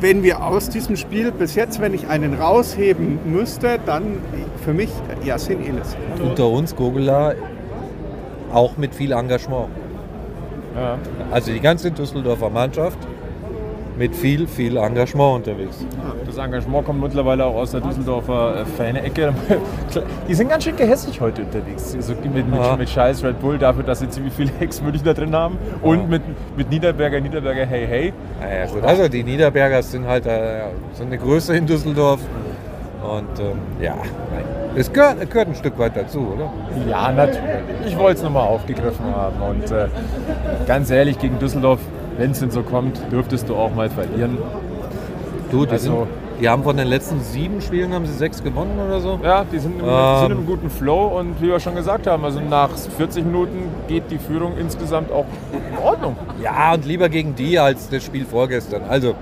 wenn wir aus diesem Spiel bis jetzt, wenn ich einen rausheben müsste, dann für mich Yassin Illis. unter uns Gogula auch mit viel Engagement. Ja. Also die ganze Düsseldorfer Mannschaft mit viel, viel Engagement unterwegs. Das Engagement kommt mittlerweile auch aus der Düsseldorfer äh, Fan-Ecke. Die sind ganz schön gehässig heute unterwegs. Also mit, mit, Ja. mit scheiß Red Bull dafür, dass sie ziemlich viele Ex-Münchner drin haben. Und mit, mit Niederberger, Niederberger, hey, hey. Naja, gut. Also die Niederbergers sind halt äh, so eine Größe in Düsseldorf. Und ähm, ja, es gehört, gehört ein Stück weit dazu, oder? Ja, natürlich. Ich wollte es nochmal aufgegriffen haben. Und äh, ganz ehrlich, gegen Düsseldorf, wenn es denn so kommt, dürftest du auch mal verlieren. Du, die, Also- sind, die haben von den letzten sieben Spielen haben sie sechs gewonnen oder so. Ja, die sind im, Ähm. sind im guten Flow und wie wir schon gesagt haben, also nach 40 Minuten geht die Führung insgesamt auch in Ordnung. Ja, und lieber gegen die als das Spiel vorgestern. Also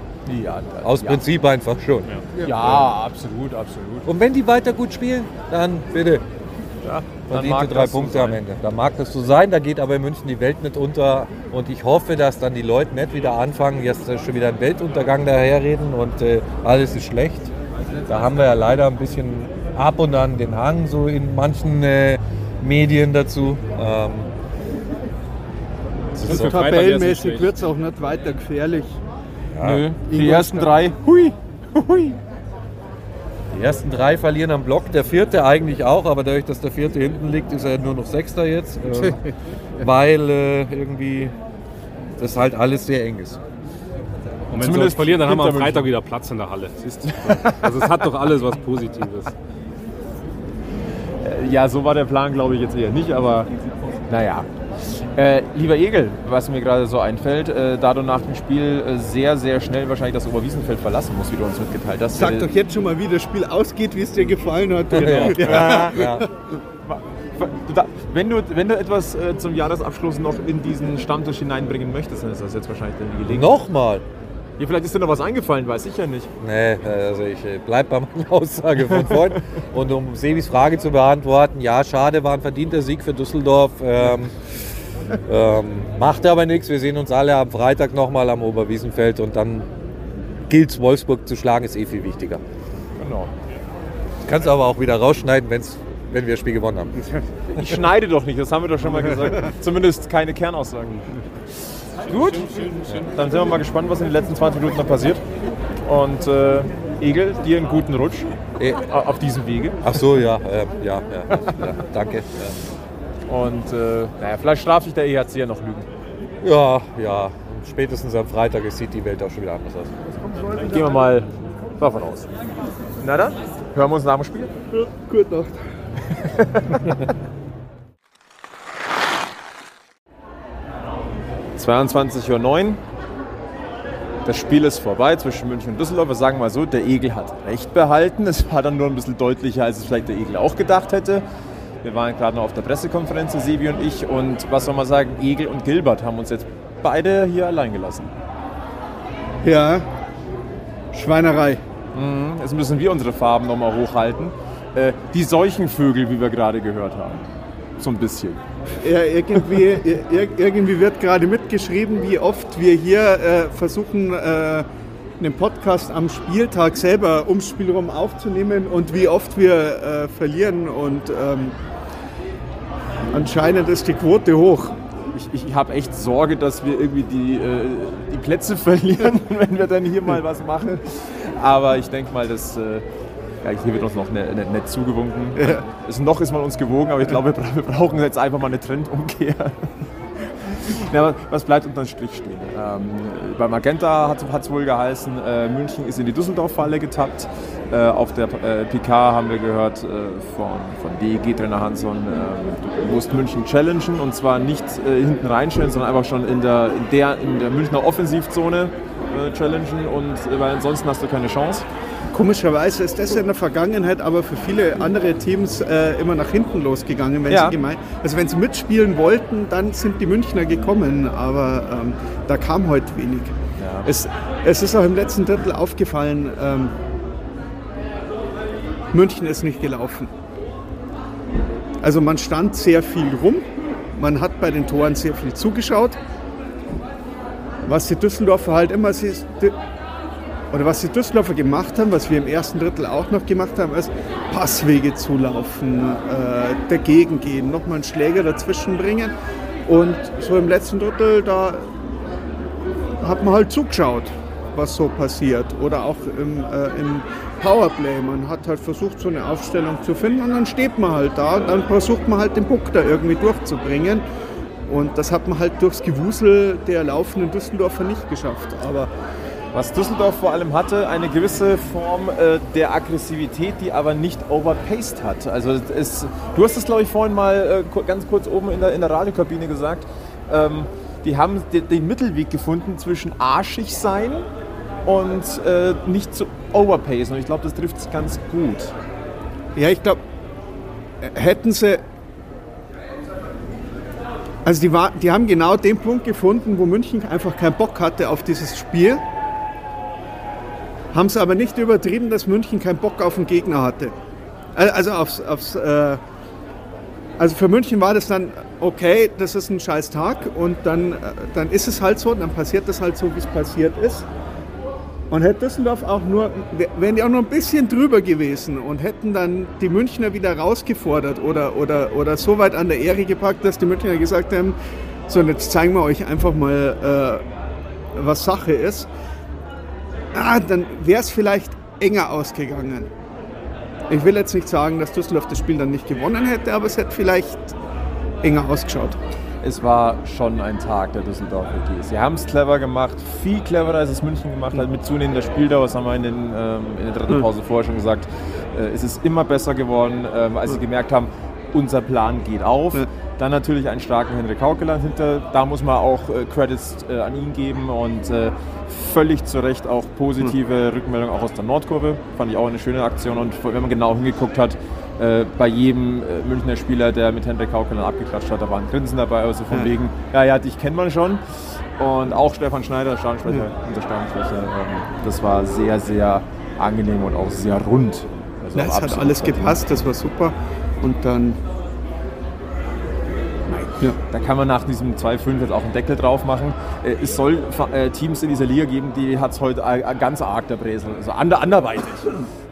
Ja, aus ja. Prinzip einfach schon. Ja, absolut, absolut. Und wenn die weiter gut spielen, dann bitte. Ja, verdiente drei das so Punkte am. Ende. Da mag das so sein, da geht aber in München die Welt nicht unter. Und ich hoffe, dass dann die Leute nicht wieder anfangen, jetzt äh, schon wieder einen Weltuntergang daherreden und äh, alles ist schlecht. Da haben wir ja leider ein bisschen ab und an den Hang so in manchen äh, Medien dazu. Ähm, das Freitag Tabellenmäßig wird es auch nicht weiter gefährlich. Nö, die ersten drei, hui, hui. Die ersten drei verlieren am Block, der vierte eigentlich auch, aber dadurch, dass der vierte hinten liegt, ist er nur noch Sechster jetzt. Äh, weil äh, irgendwie das halt alles sehr eng ist. Und wenn Zumindest verlieren, dann haben wir am Freitag wieder Platz in der Halle. Siehst du? Also es hat doch alles was Positives. Ja, so war der Plan, glaube ich, jetzt eher nicht, aber naja. Äh, lieber Egel, was mir gerade so einfällt, äh, da du nach dem Spiel äh, sehr, sehr schnell wahrscheinlich das Oberwiesenfeld verlassen musst, wie du uns mitgeteilt hast. Sag äh, doch jetzt schon mal, wie das Spiel ausgeht, wie es dir gefallen hat. Ja. Ja. Da- Wenn du, wenn du etwas äh, zum Jahresabschluss noch in diesen Stammtisch hineinbringen möchtest, dann ist das jetzt wahrscheinlich die Gelegenheit. Nochmal. Ja, vielleicht ist dir noch was eingefallen, weiß ich ja nicht. Nee, also ich äh, bleib bei meiner Aussage von vorhin. Und um Sebis Frage zu beantworten, ja, schade, war ein verdienter Sieg für Düsseldorf. Ähm, ähm, macht aber nichts. Wir sehen uns alle am Freitag nochmal am Oberwiesenfeld und dann gilt Wolfsburg zu schlagen, ist eh viel wichtiger. Genau. Kannst aber auch wieder rausschneiden, wenn's, wenn wir das Spiel gewonnen haben. Ich schneide doch nicht, das haben wir doch schon mal gesagt. Zumindest keine Kernaussagen. Gut, dann sind wir mal gespannt, was in den letzten 20 Minuten noch passiert. Und äh, Egel, dir einen guten Rutsch. Eh, auf diesem Wege. Ach so, ja, äh, ja, ja, ja, danke. Und äh, naja, vielleicht straft sich der EHC ja noch Lügen. Ja, ja, spätestens am Freitag sieht die Welt auch schon wieder anders aus. Dann gehen wir mal davon aus. Na dann, hören wir uns nach dem Spiel. Ja, gute Nacht. ...22.09 Uhr. Das Spiel ist vorbei zwischen München und Düsseldorf. Wir sagen mal so, der Egel hat recht behalten. Es war dann nur ein bisschen deutlicher, als es vielleicht der Egel auch gedacht hätte. Wir waren gerade noch auf der Pressekonferenz, Sebi und ich. Und was soll man sagen, Egel und Gilbert haben uns jetzt beide hier allein gelassen. Ja, Schweinerei. Mhm. Jetzt müssen wir unsere Farben nochmal hochhalten. Äh, die Seuchenvögel, wie wir gerade gehört haben. So ein bisschen. Ja, irgendwie, ir- irgendwie wird gerade mitgeschrieben, wie oft wir hier äh, versuchen, äh, einen Podcast am Spieltag selber ums Spiel rum aufzunehmen und wie oft wir äh, verlieren. Und ähm, anscheinend ist die Quote hoch. Ich, ich habe echt Sorge, dass wir irgendwie die, äh, die Plätze verlieren, wenn wir dann hier mal was machen. Aber ich denke mal, dass. Ja, hier wird uns noch ne, ne, nett zugewunken. Es, noch ist man uns gewogen, aber ich glaube, wir, bra- wir brauchen jetzt einfach mal eine Trendumkehr. Ja, was bleibt unterm Strich stehen? Ähm, bei Magenta hat es wohl geheißen, äh, München ist in die Düsseldorf-Falle getappt. Äh, auf der äh, PK haben wir gehört äh, von, von DEG-Trainer Hansson, äh, du musst München challengen und zwar nicht äh, hinten reinstellen, sondern einfach schon in der, in der, in der Münchner Offensivzone challengen und weil ansonsten hast du keine Chance. Komischerweise ist das in der Vergangenheit aber für viele andere Teams äh, immer nach hinten losgegangen, wenn Ja. sie gemeint, also wenn sie mitspielen wollten, dann sind die Münchner gekommen, aber ähm, da kam heute wenig. Ja. Es, es ist auch im letzten Drittel aufgefallen, ähm, München ist nicht gelaufen. Also man stand sehr viel rum, man hat bei den Toren sehr viel zugeschaut. Was die Düsseldorfer halt immer, sie- oder was die Düsseldorfer gemacht haben, was wir im ersten Drittel auch noch gemacht haben, ist Passwege zulaufen, äh, dagegen gehen, nochmal einen Schläger dazwischen bringen. Und so im letzten Drittel, da hat man halt zugeschaut, was so passiert. Oder auch im, äh, im Powerplay. Man hat halt versucht, so eine Aufstellung zu finden und dann steht man halt da und dann versucht man halt den Puck da irgendwie durchzubringen. Und das hat man halt durchs Gewusel der laufenden Düsseldorfer nicht geschafft. Aber Was Düsseldorf vor allem hatte, eine gewisse Form äh, der Aggressivität, die aber nicht overpaced hat. Also es, du hast es, glaube ich, vorhin mal äh, ganz kurz oben in der, in der Radiokabine gesagt. Ähm, die haben de, den Mittelweg gefunden zwischen arschig sein und äh, nicht zu overpacen. Und ich glaube, das trifft es ganz gut. Ja, ich glaube, hätten sie. Also die, war, die haben genau den Punkt gefunden, wo München einfach keinen Bock hatte auf dieses Spiel. Haben sie aber nicht übertrieben, dass München keinen Bock auf den Gegner hatte. Al- Also aufs, aufs äh, also für München war das dann, okay, das ist ein scheiß Tag und dann, äh, dann ist es halt so, dann passiert das halt so, wie es passiert ist. Und hätte Düsseldorf auch nur, wären die auch nur ein bisschen drüber gewesen und hätten dann die Münchner wieder rausgefordert oder, oder, oder so weit an der Ehre gepackt, dass die Münchner gesagt haben, so jetzt zeigen wir euch einfach mal, äh, was Sache ist. Ah, dann wäre es vielleicht enger ausgegangen. Ich will jetzt nicht sagen, dass Düsseldorf das Spiel dann nicht gewonnen hätte, aber es hätte vielleicht enger ausgeschaut. Es war schon ein Tag der Düsseldorf WGs. Sie haben es clever gemacht, viel cleverer als es München gemacht hat. Mit zunehmender Spieldauer, das haben wir in, den, ähm, in der dritten Pause vorher schon gesagt, äh, es ist immer besser geworden, ähm, als sie gemerkt haben, unser Plan geht auf. Ja. Dann natürlich einen starken Henrik Haukeland hinter. Da muss man auch äh, Credits äh, an ihn geben und äh, völlig zu Recht auch positive Rückmeldungen auch aus der Nordkurve. Fand ich auch eine schöne Aktion und wenn man genau hingeguckt hat, äh, bei jedem äh, Münchner Spieler, der mit Henrik Haukeland abgeklatscht hat, da war ein Grinsen dabei, also von Ja. wegen, ja, ja, dich kennt man schon. Und auch Stefan Schneider, Stadionsprecher, unser Stadionsprecher, ähm, das war sehr, sehr angenehm und auch sehr rund. Also Ja, es hat alles gepasst, das war super. Und dann ja. Da kann man nach diesem 2-5 jetzt auch einen Deckel drauf machen. Äh, Es soll äh, Teams in dieser Liga geben, die hat es heute ganz arg der Bresel. Also ander, anderweitig.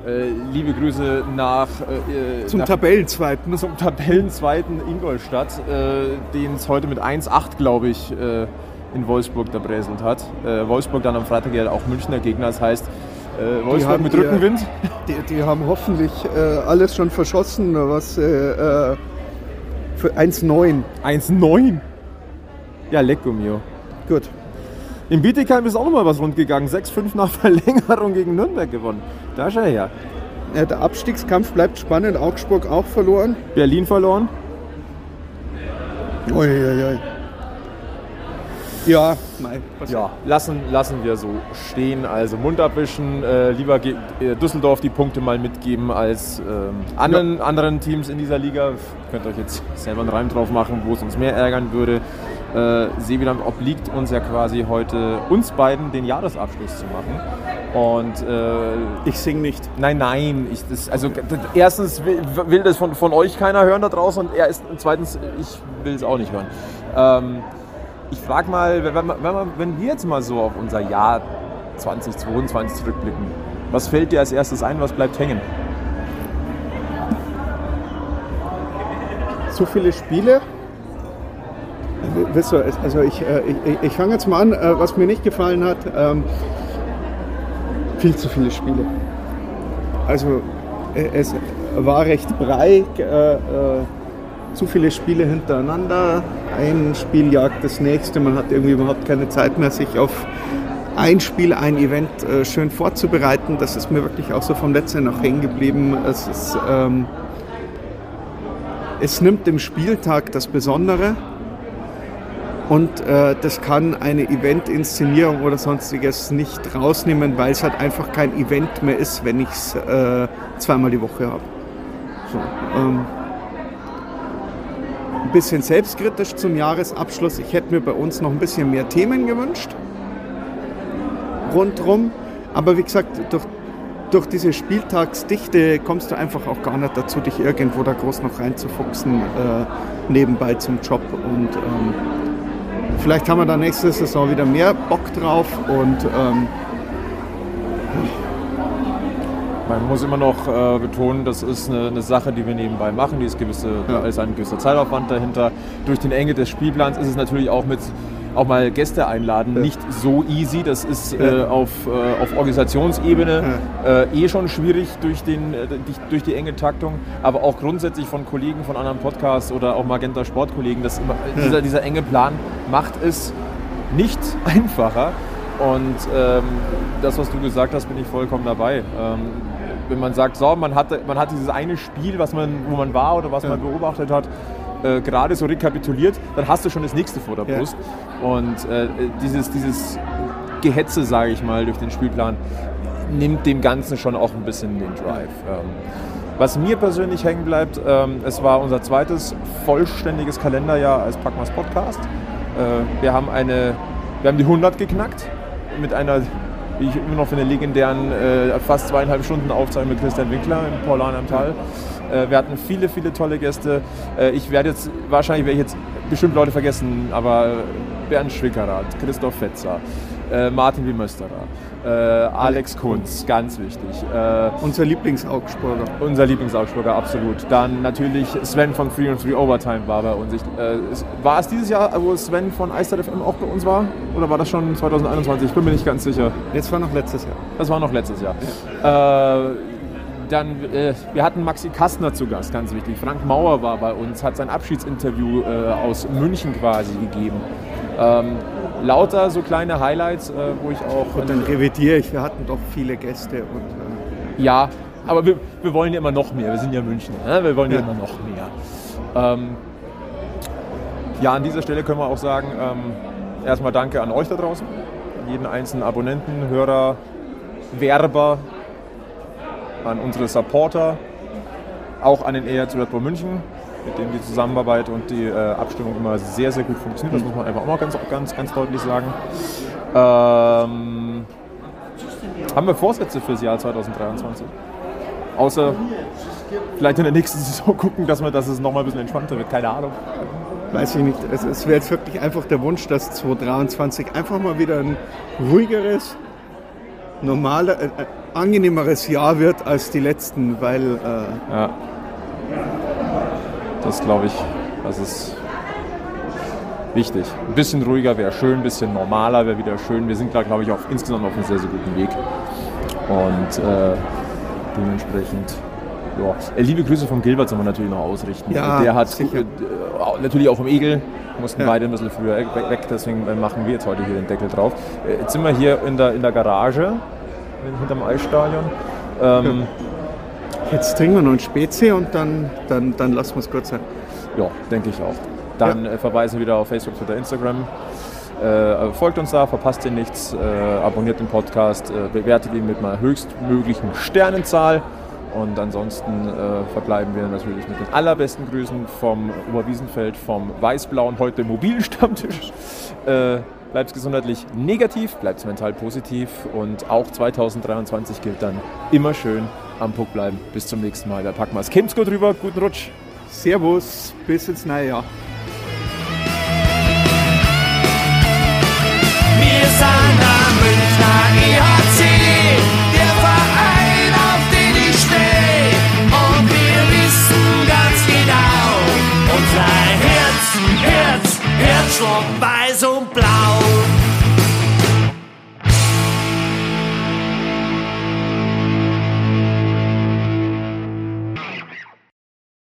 Äh, liebe Grüße nach, äh, zum nach Tabellenzweiten. zum Tabellenzweiten Ingolstadt, äh, den es heute mit 1-8, glaube ich, äh, in Wolfsburg der Breselt hat. Wolfsburg dann am Freitag ja auch Münchner Gegner. Das heißt, Äh, Die Wolfsburg haben mit ihr- Rückenwind. Die, die haben hoffentlich äh, alles schon verschossen, was äh, äh, für 1,9. 1-9. Ja, lecko mio. Gut. In Bietigheim ist auch noch mal was rund gegangen. 6-5 nach Verlängerung gegen Nürnberg gewonnen. Da ist er her. Ja, der Abstiegskampf bleibt spannend. Augsburg auch verloren. Berlin verloren. Uiuiui. Ja, nein. Ja, lassen, lassen wir so stehen. Also Mund abwischen, äh, lieber ge- äh, Düsseldorf die Punkte mal mitgeben als ähm, anderen, anderen Teams in dieser Liga. Könnt euch jetzt selber einen Reim drauf machen, wo es uns mehr ärgern würde. Äh, Seewiland obliegt uns ja quasi heute, uns beiden, den Jahresabschluss zu machen. Und äh, Ich sing nicht. Nein, nein. Ich, das, also, d- erstens will, will das von, von euch keiner hören da draußen und er ist, zweitens, ich will es auch nicht hören. Ähm, ich frage mal, wenn, wenn, wenn, wir- jetzt mal so auf unser Jahr 2022 zurückblicken, was fällt dir als erstes ein, was bleibt hängen? So viele Spiele. Wisst ihr, also ich, äh, ich, ich fange jetzt mal an, äh, was mir nicht gefallen hat. Ähm, viel zu viele Spiele. Also äh, es war recht breit, zu viele Spiele hintereinander. Ein Spiel jagt das nächste. Man hat irgendwie überhaupt keine Zeit mehr, sich auf ein Spiel, ein Event äh, schön vorzubereiten. Das ist mir wirklich auch so vom letzten noch hängen geblieben. Es ähm, es nimmt dem Spieltag das Besondere und äh, das kann eine Event-Inszenierung oder sonstiges nicht rausnehmen, weil es halt einfach kein Event mehr ist, wenn ich es äh, zweimal die Woche habe. So, ähm, bisschen selbstkritisch zum Jahresabschluss. Ich hätte mir bei uns noch ein bisschen mehr Themen gewünscht rundrum. Aber wie gesagt, durch, durch diese Spieltagsdichte kommst du einfach auch gar nicht dazu, dich irgendwo da groß noch reinzufuchsen, äh, nebenbei zum Job. Und ähm, vielleicht haben wir da nächste Saison wieder mehr Bock drauf. Und ähm, Man muss immer noch äh, betonen, das ist eine, eine Sache, die wir nebenbei machen. Die ist, gewisse, Ja. da ist ein gewisser Zeitaufwand dahinter. Durch den Enge des Spielplans ist es natürlich auch mit auch mal Gäste einladen Ja. nicht so easy. Das ist Ja. äh, auf, äh, auf Organisationsebene äh, eh schon schwierig durch, den, äh, die, durch die enge Taktung, aber auch grundsätzlich von Kollegen von anderen Podcasts oder auch Magenta Sportkollegen. Das immer, dieser, dieser enge Plan macht es nicht einfacher. Und ähm, das, was du gesagt hast, bin ich vollkommen dabei. Ähm, wenn man sagt, so, man, hatte, man hat dieses eine Spiel, was man, wo man war oder was man beobachtet hat, äh, gerade so rekapituliert, dann hast du schon das nächste vor der Ja. Brust. Und äh, dieses, dieses Gehetze, sage ich mal, durch den Spielplan nimmt dem Ganzen schon auch ein bisschen den Drive. Ähm, was mir persönlich hängen bleibt, ähm, es war unser zweites vollständiges Kalenderjahr als Packmas Podcast. Äh, wir haben eine, wir haben die 100 geknackt mit einer, wie ich immer noch finde, legendären äh, fast zweieinhalb Stunden Aufzeichnung mit Christian Winkler im Paulan am Tal. Äh, wir hatten viele, viele tolle Gäste. Äh, ich werde jetzt, wahrscheinlich werde ich jetzt bestimmt Leute vergessen, aber Bernd Schwickerath, Christoph Fetzer, äh, Martin Wimösterer, äh, Alex Kunz, ganz wichtig. Äh, unser Lieblingsaugsburger. unser Lieblingsaugsburger, absolut. Dann natürlich Sven von 3 und 3 Overtime war bei uns. Ich, äh, war es dieses Jahr, wo Sven von Eister FM auch bei uns war? Oder war das schon 2021? Ich bin mir nicht ganz sicher. Jetzt war noch letztes Jahr. Das war noch letztes Jahr. Äh, dann, äh, wir hatten Maxi Kastner zu Gast, ganz wichtig. Frank Mauer war bei uns, hat sein Abschiedsinterview äh, aus München quasi gegeben. Ähm, lauter so kleine Highlights, äh, wo ich auch. Und dann revidiere ich, wir hatten doch viele Gäste. Und, äh, Ja, aber wir, wir wollen ja immer noch mehr. Wir sind ja München. Ne? Wir wollen ja. Ja. immer noch mehr. Ähm, ja, an dieser Stelle können wir auch sagen, ähm, erstmal danke an euch da draußen, an jeden einzelnen Abonnenten, Hörer, Werber, an unsere Supporter, auch an den ERZ Red Bull München, mit dem die Zusammenarbeit und die äh, Abstimmung immer sehr, sehr gut funktioniert. Das muss man einfach auch mal ganz, ganz, ganz deutlich sagen. Ähm, haben wir Vorsätze fürs Jahr 2023? Außer vielleicht in der nächsten Saison gucken, dass, wir, dass es nochmal ein bisschen entspannter wird. Keine Ahnung. weiß ich nicht. Es, es wäre jetzt wirklich einfach der Wunsch, dass 2023 einfach mal wieder ein ruhigeres, normaler, äh, äh, angenehmeres Jahr wird als die letzten, weil äh, Ja. Das glaube ich, das ist wichtig. Ein bisschen ruhiger wäre schön, ein bisschen normaler wäre wieder schön. Wir sind da, glaube ich, auch insgesamt auf einem sehr, sehr guten Weg. Und äh, dementsprechend, ja. Äh, liebe Grüße vom Gilbert sollen wir natürlich noch ausrichten. Ja, Der hat sicher. äh, natürlich auch im Egel, mussten Ja. beide ein bisschen früher weg, weg, deswegen äh, machen wir jetzt heute hier den Deckel drauf. Jetzt sind wir hier in der, in der Garage, hinterm Eisstadion. Ähm, Jetzt trinken wir noch ein Spezi und dann, dann, dann lassen wir es kurz sein. Ja, denke ich auch. Dann äh, verweisen wieder auf Facebook, Twitter, Instagram. Äh, folgt uns da, verpasst ihr nichts, äh, abonniert den Podcast, äh, bewertet ihn mit einer höchstmöglichen Sternenzahl. Und ansonsten äh, verbleiben wir natürlich mit den allerbesten Grüßen vom Oberwiesenfeld, vom weiß-blauen, heute mobilen Stammtisch. Äh, bleibt gesundheitlich negativ, bleibt mental positiv und auch 2023 gilt dann immer schön am Puck bleiben. Bis zum nächsten Mal. Da packen wir es. Kommt's gut rüber, guten Rutsch. Servus, bis ins neue Jahr. Wir sind der Münchner EHC, der Verein, auf den ich stehe. Und wir wissen ganz genau, unser Herz, Herz, Herzschlag weiß und blau.